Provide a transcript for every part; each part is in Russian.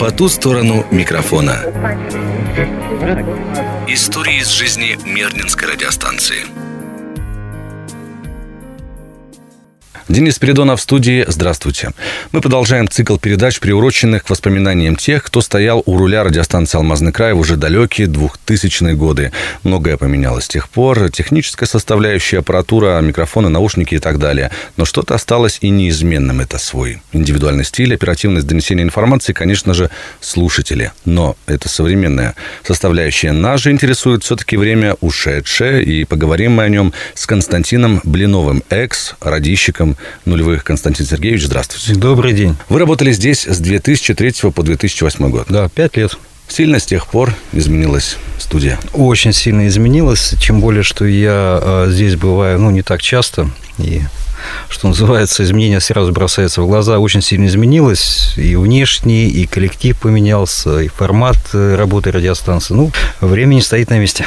По ту сторону микрофона. Истории из жизни Мирнинской радиостанции. Денис Спиридонов в студии. Здравствуйте. Мы продолжаем цикл передач, приуроченных к воспоминаниям тех, кто стоял у руля радиостанции «Алмазный край» в уже далекие 2000-е годы. Многое поменялось с тех пор. Техническая составляющая, аппаратура, микрофоны, наушники и так далее. Но что-то осталось и неизменным. Это свой индивидуальный стиль, оперативность донесения информации, конечно же, слушатели. Но это современная составляющая. Нас же интересует все-таки время ушедшее, и поговорим мы о нем с Константином Блиновым, экс-радищиком нулевых. Константин Сергеевич, здравствуйте. Добрый день. Вы работали здесь с 2003 по 2008 год. Да, пять лет. Сильно с тех пор изменилась студия? Очень сильно изменилась, тем более, что я э, здесь бываю, ну, не так часто, и что называется, изменения сразу бросаются в глаза, очень сильно изменилось, и внешний, и коллектив поменялся, и формат э, работы радиостанции. Ну, время не стоит на месте.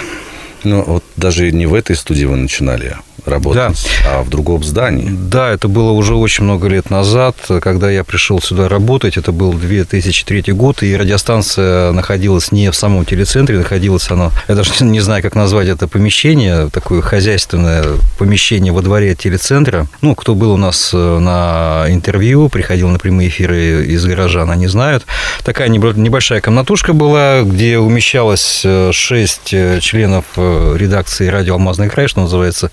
Ну, вот даже не в этой студии вы начинали, работать, да. а в другом здании. Да, это было уже очень много лет назад, когда я пришел сюда работать. Это был 2003 год, и радиостанция находилась не в самом телецентре, находилась она, я даже не знаю, как назвать это помещение, такое хозяйственное помещение во дворе телецентра. Ну, кто был у нас э, на интервью, приходил на прямые эфиры из гаража, они знают. Такая небольшая комнатушка была, где умещалось э, шесть э, членов редакции радио «Алмазный край», что называется,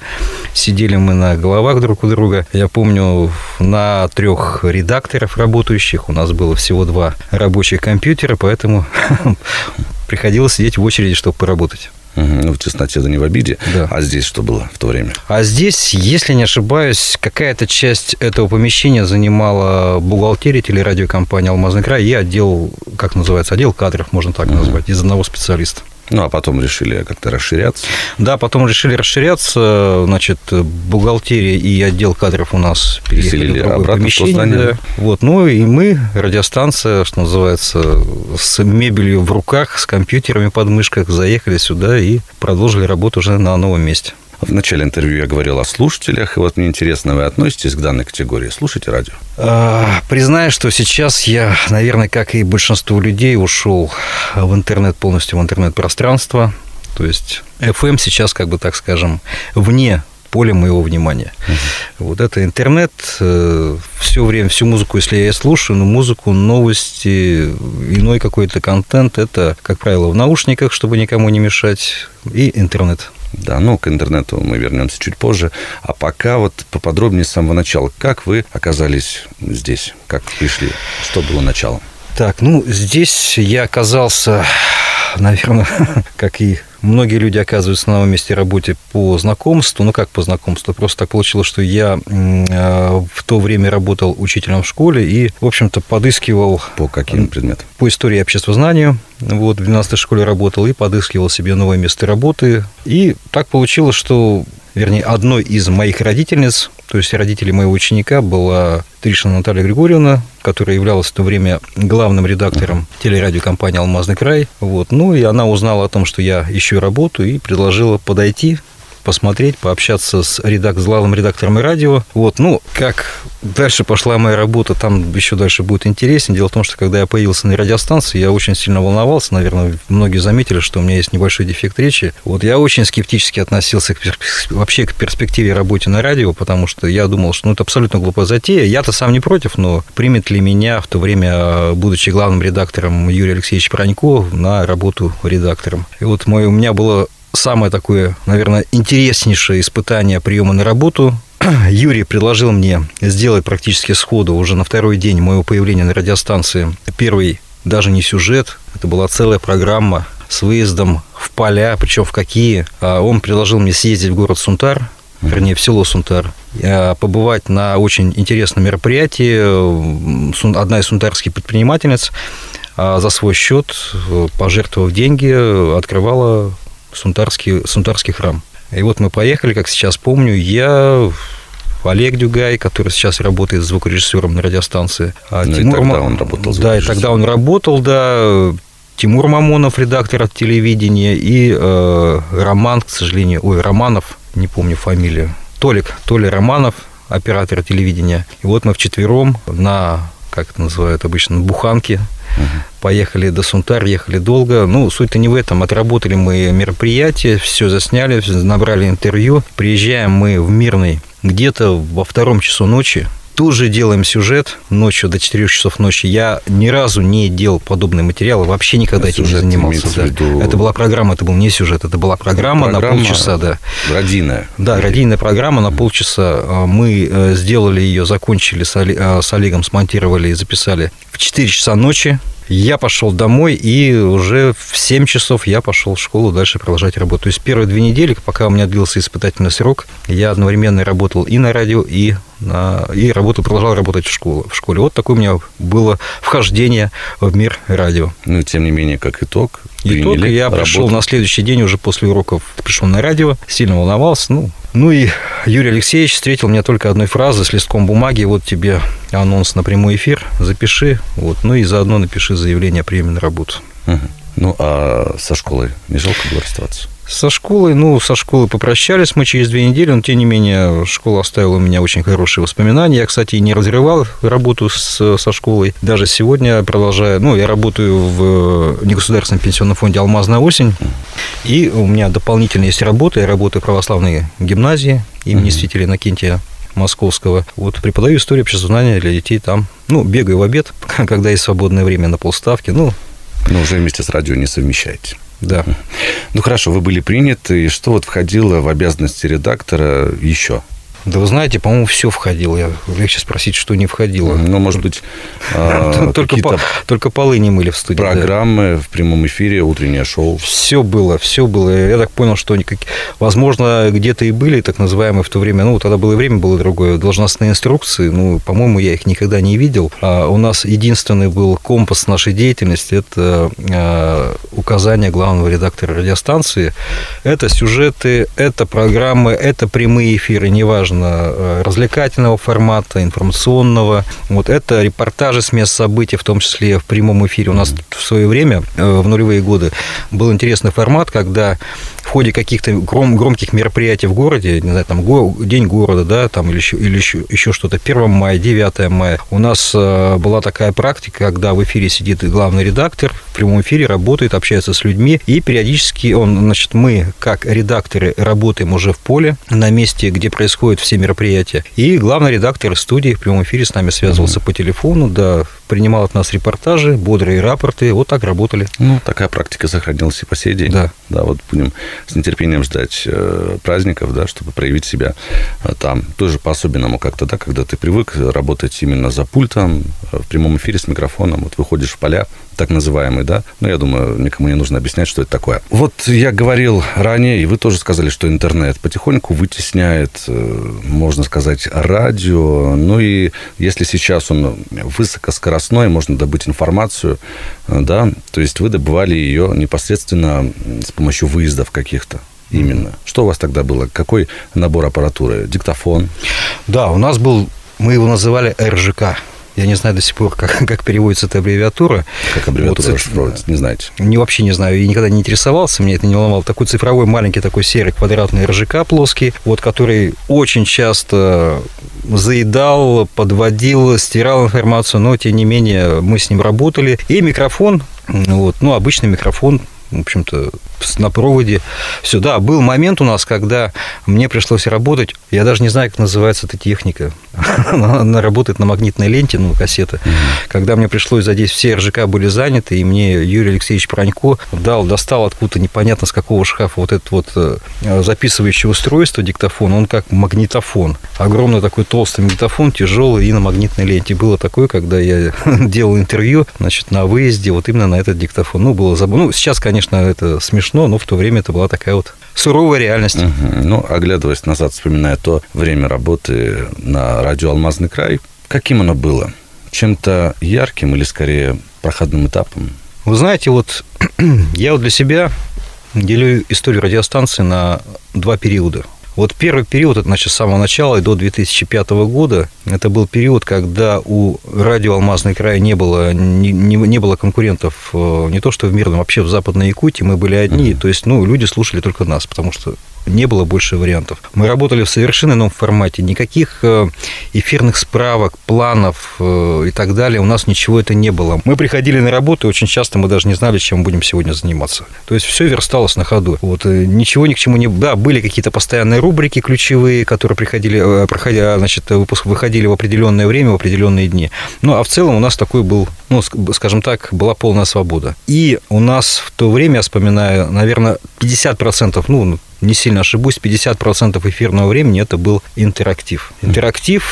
Сидели мы на головах друг у друга. Я помню, на трех редакторов работающих у нас было всего два рабочих компьютера, поэтому приходилось сидеть в очереди, чтобы поработать. Ну, в тесноте это не в обиде. Да. А здесь что было в то время? А здесь, если не ошибаюсь, какая-то часть этого помещения занимала бухгалтерия телерадиокомпании «Алмазный край» и отдел, как называется, отдел кадров, можно так назвать, из одного специалиста. Ну, а потом решили как-то расширяться? Да, потом решили расширяться. Значит, бухгалтерия и отдел кадров у нас переселили обратно помещение. Да. Вот, ну и мы, радиостанция, что называется, с мебелью в руках, с компьютерами под мышках, заехали сюда и продолжили работу уже на новом месте. В начале интервью я говорил о слушателях, и вот мне интересно, вы относитесь к данной категории? Слушайте радио? А, признаю, что сейчас я, наверное, как и большинство людей, ушел в интернет, полностью в интернет-пространство. То есть FM сейчас, как бы так скажем, вне поля моего внимания. Угу. Вот это интернет, э, все время, всю музыку, если я слушаю, ну, музыку, новости, иной какой-то контент, это, как правило, в наушниках, чтобы никому не мешать, и интернет. Да, ну, к интернету мы вернемся чуть позже. А пока вот поподробнее с самого начала. Как вы оказались здесь? Как пришли? Что было началом? Так, ну, здесь я оказался, наверное, как и Многие люди оказываются на новом месте работе по знакомству. Ну, как по знакомству? Просто так получилось, что я э, в то время работал учителем в школе и, в общем-то, подыскивал... По каким предметам? По истории и обществознанию. Вот, в 12 школе работал и подыскивал себе новое место работы. И так получилось, что вернее, одной из моих родительниц, то есть родителей моего ученика, была Тришина Наталья Григорьевна, которая являлась в то время главным редактором телерадиокомпании «Алмазный край». Вот. Ну, и она узнала о том, что я ищу работу, и предложила подойти посмотреть, пообщаться с, редак, с главным редактором радио. Вот, ну, как дальше пошла моя работа, там еще дальше будет интереснее. Дело в том, что когда я появился на радиостанции, я очень сильно волновался. Наверное, многие заметили, что у меня есть небольшой дефект речи. Вот я очень скептически относился к, вообще к перспективе работы на радио, потому что я думал, что ну, это абсолютно глупая затея. Я-то сам не против, но примет ли меня в то время, будучи главным редактором Юрий Алексеевич Пронько, на работу редактором. И вот мой, у меня было самое такое, наверное, интереснейшее испытание приема на работу. Юрий предложил мне сделать практически сходу уже на второй день моего появления на радиостанции первый даже не сюжет, это была целая программа с выездом в поля, причем в какие. А он предложил мне съездить в город Сунтар, вернее, в село Сунтар, побывать на очень интересном мероприятии. Одна из сунтарских предпринимательниц а, за свой счет, э, пожертвовав деньги, открывала Сунтарский, Сунтарский храм. И вот мы поехали, как сейчас помню, я, Олег Дюгай, который сейчас работает звукорежиссером на радиостанции. А ну Тимур и тогда он работал Да, и тогда он работал, да. Тимур Мамонов, редактор от телевидения, и э, Роман, к сожалению, ой, Романов, не помню фамилию, Толик, Толя Романов, оператор телевидения. И вот мы вчетвером на, как это называют обычно, буханке, Поехали до Сунтар, ехали долго. Ну, суть-то не в этом. Отработали мы мероприятие, все засняли, набрали интервью. Приезжаем мы в Мирный где-то во втором часу ночи Тут же делаем сюжет ночью до 4 часов ночи. Я ни разу не делал подобные материалы, вообще никогда а этим не занимался. Да. Виду... Это была программа, это был не сюжет, это была программа, программа на полчаса, да. Родийная. Да, родийная программа на полчаса. А, мы э, сделали ее, закончили с а, Олегом, смонтировали и записали в 4 часа ночи. Я пошел домой, и уже в 7 часов я пошел в школу дальше продолжать работу. То есть первые две недели, пока у меня длился испытательный срок, я одновременно работал и на радио, и на, и работал, продолжал работать в школе. В школе. Вот такое у меня было вхождение в мир радио. Ну, тем не менее, как итог, Итог я работу. пришел на следующий день уже после уроков, пришел на радио, сильно волновался, ну, ну и Юрий Алексеевич встретил меня только одной фразой с листком бумаги. Вот тебе анонс на прямой эфир, запиши. Вот, ну и заодно напиши заявление о приеме на работу. Угу. Ну, а со школой не жалко было расставаться? Со школой, ну, со школы попрощались мы через две недели, но, тем не менее, школа оставила у меня очень хорошие воспоминания. Я, кстати, не разрывал работу с, со школой. Даже сегодня продолжаю, ну, я работаю в негосударственном пенсионном фонде «Алмазная осень», и у меня дополнительно есть работа. Я работаю в православной гимназии имени mm-hmm. святителя Иннокентия Московского. Вот преподаю историю обществознания для детей там. Ну, бегаю в обед, когда есть свободное время на полставки. Ну, но уже вместе с радио не совмещаете. Да. Ну хорошо, вы были приняты, и что вот входило в обязанности редактора еще? Да вы знаете, по-моему, все входило. Я легче спросить, что не входило. Ну, может быть, а, только, по, только полы не мыли в студии. Программы да. в прямом эфире, утреннее шоу. Все было, все было. Я так понял, что, возможно, где-то и были так называемые в то время, ну, тогда было время было другое, должностные инструкции. Ну, по-моему, я их никогда не видел. А у нас единственный был компас нашей деятельности, это а, указание главного редактора радиостанции. Это сюжеты, это программы, это прямые эфиры, неважно, неважно, э, развлекательного формата, информационного. Вот это репортажи с мест событий, в том числе в прямом эфире. У нас в свое время, э, в нулевые годы, был интересный формат, когда в ходе каких-то гром, громких мероприятий в городе, не знаю, там го, День города, да, там или еще, или еще, еще что-то, 1 мая, 9 мая, у нас э, была такая практика, когда в эфире сидит главный редактор, в прямом эфире работает, общается с людьми, и периодически он, значит, мы, как редакторы, работаем уже в поле, на месте, где происходят все мероприятия, и главный редактор студии в прямом эфире с нами связывался mm-hmm. по телефону, да, принимал от нас репортажи, бодрые рапорты, вот так работали. Ну, такая практика сохранилась и по сей день. Да. Да, вот будем с нетерпением ждать э, праздников, да, чтобы проявить себя э, там. Тоже по-особенному как-то, да, когда ты привык работать именно за пультом, э, в прямом эфире с микрофоном, вот выходишь в поля, так называемый, да. Но я думаю, никому не нужно объяснять, что это такое. Вот я говорил ранее, и вы тоже сказали, что интернет потихоньку вытесняет, можно сказать, радио. Ну и если сейчас он высокоскоростной, можно добыть информацию, да, то есть вы добывали ее непосредственно с помощью выездов каких-то именно. Что у вас тогда было? Какой набор аппаратуры? Диктофон? Да, у нас был, мы его называли РЖК. Я не знаю до сих пор, как, как переводится эта аббревиатура. Как аббревиатура вот, расшифровывается, не знаете? Не, вообще не знаю, я никогда не интересовался, мне это не волновало. Такой цифровой маленький такой серый квадратный РЖК плоский, вот который очень часто заедал, подводил, стирал информацию, но тем не менее мы с ним работали. И микрофон, вот, ну, обычный микрофон в общем-то, на проводе. Все, да, был момент у нас, когда мне пришлось работать, я даже не знаю, как называется эта техника. Она работает на магнитной ленте, ну, кассета. Когда мне пришлось задеть, все РЖК были заняты, и мне Юрий Алексеевич Пронько дал, достал откуда-то непонятно с какого шкафа вот это вот э, записывающее устройство, диктофон, он как магнитофон. Огромный такой толстый магнитофон, тяжелый и на магнитной ленте. Было такое, когда я делал интервью, значит, на выезде, вот именно на этот диктофон. Ну, было забавно. Ну, сейчас, конечно, это смешно, но в то время это была такая вот суровая реальность. Угу. Ну, оглядываясь назад, вспоминая то время работы на радио «Алмазный край», каким оно было? Чем-то ярким или, скорее, проходным этапом? Вы знаете, вот я вот для себя делю историю радиостанции на два периода – вот первый период, это значит с самого начала и до 2005 года, это был период, когда у радио «Алмазный край» не было, не, не, не было конкурентов э, не то что в Мирном, вообще в Западной Якутии мы были одни. Mm-hmm. То есть, ну, люди слушали только нас, потому что не было больше вариантов. Мы работали в совершенно ином формате. Никаких э, эфирных справок, планов э, и так далее. У нас ничего это не было. Мы приходили на работу, и очень часто мы даже не знали, чем будем сегодня заниматься. То есть все версталось на ходу. Вот э, ничего ни к чему не... Да, были какие-то постоянные рубрики ключевые, которые приходили, проходя, значит, выпуск выходили в определенное время, в определенные дни. Ну, а в целом у нас такой был, ну, скажем так, была полная свобода. И у нас в то время, я вспоминаю, наверное, 50%, ну, не сильно ошибусь, 50% эфирного времени это был интерактив. Интерактив,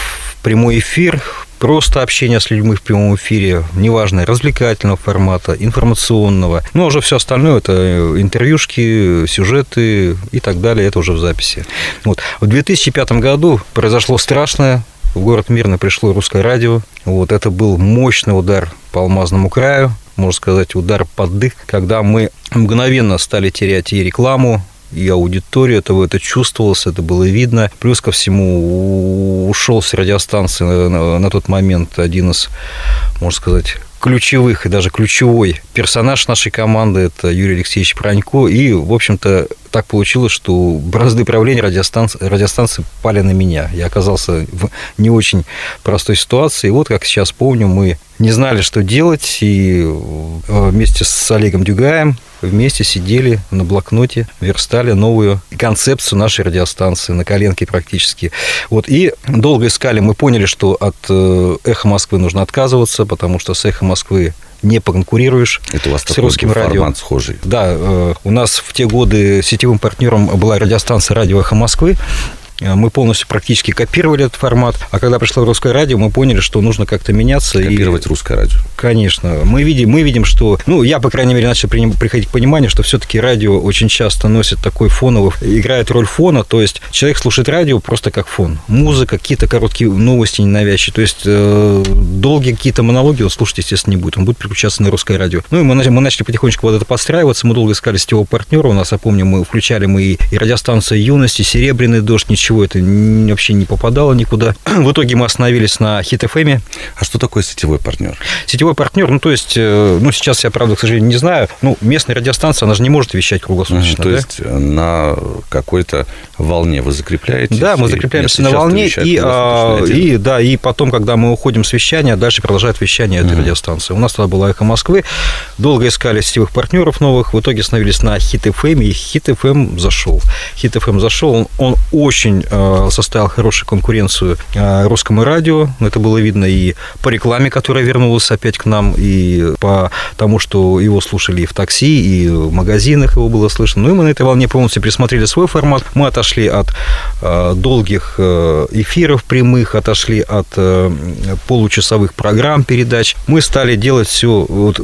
прямой эфир, просто общение с людьми в прямом эфире, неважно, развлекательного формата, информационного. Ну, а уже все остальное – это интервьюшки, сюжеты и так далее, это уже в записи. Вот. В 2005 году произошло страшное, в город Мирно пришло русское радио. Вот это был мощный удар по алмазному краю, можно сказать, удар под дых, когда мы мгновенно стали терять и рекламу, и аудиторию этого, это чувствовалось, это было видно. Плюс ко всему ушел с радиостанции на, на тот момент один из, можно сказать, ключевых и даже ключевой персонаж нашей команды – это Юрий Алексеевич Пронько. И, в общем-то, так получилось, что бразды правления радиостанции, радиостанции пали на меня. Я оказался в не очень простой ситуации. И вот, как сейчас помню, мы не знали, что делать, и э, вместе с Олегом Дюгаем вместе сидели на блокноте, верстали новую концепцию нашей радиостанции на коленке практически. Вот, и долго искали, мы поняли, что от э, «Эхо Москвы» нужно отказываться, потому что с «Эхо Москвы» не поконкурируешь Это у вас с русским радио. схожий. Да, э, у нас в те годы сетевым партнером была радиостанция «Радио Эхо Москвы», мы полностью практически копировали этот формат. А когда пришло русское радио, мы поняли, что нужно как-то меняться. Копировать и... русское радио. Конечно. Мы видим, мы видим, что... Ну, я, по крайней мере, начал приходить к пониманию, что все-таки радио очень часто носит такой фоновый... Играет роль фона, то есть человек слушает радио просто как фон. Музыка, какие-то короткие новости ненавязчивые. То есть э, долгие какие-то монологи он слушать, естественно, не будет. Он будет переключаться на русское радио. Ну, и мы, мы начали потихонечку вот это подстраиваться. Мы долго искали сетевого партнера. У нас, я помню, мы включали мы и, и радиостанцию «Юности», «Серебряный дождь», ничего это вообще не попадало никуда. В итоге мы остановились на FM. А что такое сетевой партнер? Сетевой партнер, ну, то есть, э, ну, сейчас я, правда, к сожалению, не знаю, ну, местная радиостанция, она же не может вещать круглосуточно. То да? есть, на какой-то волне вы закрепляетесь? Да, мы закрепляемся на волне, и, а, и, да, и потом, когда мы уходим с вещания, дальше продолжает вещание этой угу. радиостанции. У нас тогда была «Эхо Москвы», долго искали сетевых партнеров новых, в итоге остановились на FM, и FM зашел. FM зашел, он, он очень очень э, составил хорошую конкуренцию э, русскому радио. Это было видно и по рекламе, которая вернулась опять к нам, и по тому, что его слушали и в такси, и в магазинах его было слышно. Ну и мы на этой волне полностью пересмотрели свой формат. Мы отошли от э, долгих эфиров прямых, отошли от получасовых программ передач. Мы стали делать все, вот,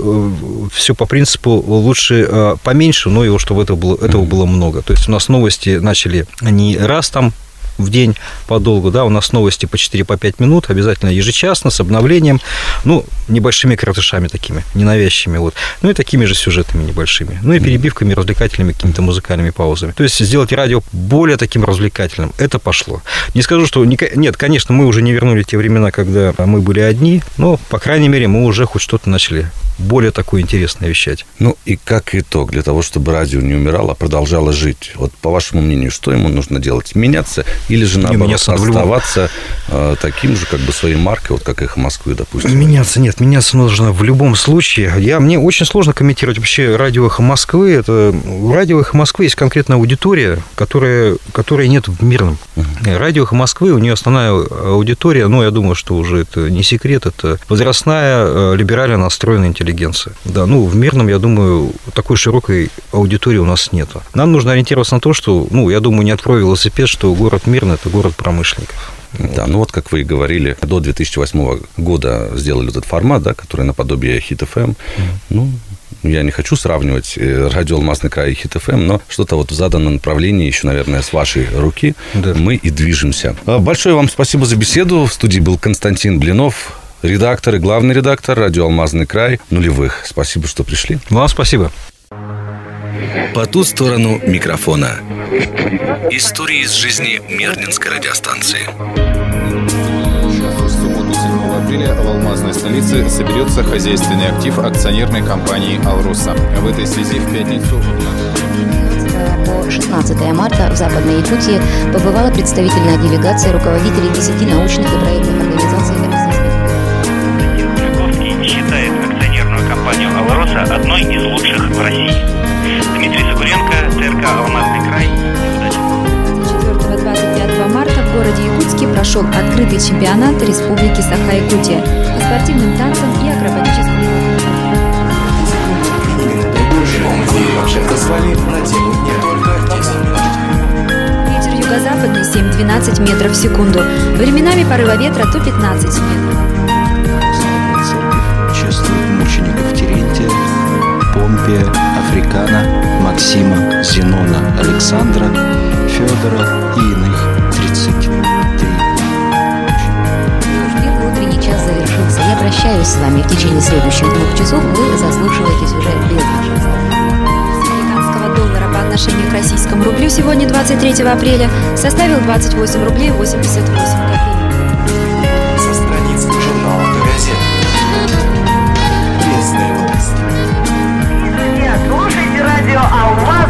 все по принципу лучше поменьше, но его, чтобы этого было, этого было много. То есть у нас новости начали не раз там в день подолгу, да, у нас новости по 4-5 по минут, обязательно ежечасно, с обновлением, ну, небольшими кратышами такими, ненавязчивыми, вот, ну и такими же сюжетами небольшими, ну и перебивками, развлекательными какими-то музыкальными паузами. То есть сделать радио более таким развлекательным, это пошло. Не скажу, что... Нет, конечно, мы уже не вернули те времена, когда мы были одни, но, по крайней мере, мы уже хоть что-то начали более такое интересное вещать. Ну и как итог, для того, чтобы радио не умирало, а продолжало жить, вот по вашему мнению, что ему нужно делать? Меняться или же наоборот меняться оставаться любом... таким же, как бы своей маркой, вот как «Эхо Москвы», допустим? Меняться нет, меняться нужно в любом случае. Я, мне очень сложно комментировать вообще радио «Эхо Москвы». Это, у радио «Эхо Москвы» есть конкретная аудитория, которая, которой нет в мирном. Угу. Радио «Эхо Москвы», у нее основная аудитория, ну, я думаю, что уже это не секрет, это возрастная, э, либерально настроенная интеллигенция. Да, ну, в мирном, я думаю, такой широкой аудитории у нас нет. Нам нужно ориентироваться на то, что, ну, я думаю, не открою велосипед, что город Мирный – это город промышленников. Да, ну вот как вы и говорили, до 2008 года сделали этот формат, да, который наподобие FM. Mm-hmm. Ну, я не хочу сравнивать э, радио «Алмазный край» и Хит ФМ, но что-то вот в заданном направлении еще, наверное, с вашей руки да. мы и движемся. А, большое вам спасибо за беседу. В студии был Константин Блинов, редактор и главный редактор радио «Алмазный край» нулевых. Спасибо, что пришли. Вам спасибо. По ту сторону микрофона. Истории из жизни Мирнинской радиостанции. В субботу 7 апреля в алмазной столице соберется хозяйственный актив акционерной компании «Алруса». В этой связи в пятницу... по 16 марта в Западной Якутии побывала представительная делегация руководителей 10 научных и проектных организаций прошел открытый чемпионат Республики Саха-Якутия по спортивным танцам и акробатическим Ветер юго-западный 7-12 метров в секунду. Временами порыва ветра до 15 метров. Чествует мучеников Терентия, Помпия, Африкана, Максима, Зенона, Александра, Федора и иных прощаюсь с вами. В течение следующих двух часов вы заслушиваете сюжет без американского доллара по отношению к российскому рублю сегодня, 23 апреля, составил 28 рублей 88 копеек. Со страниц журнала «Газет». Пресные новости. Нет, слушайте радио «Алмаз».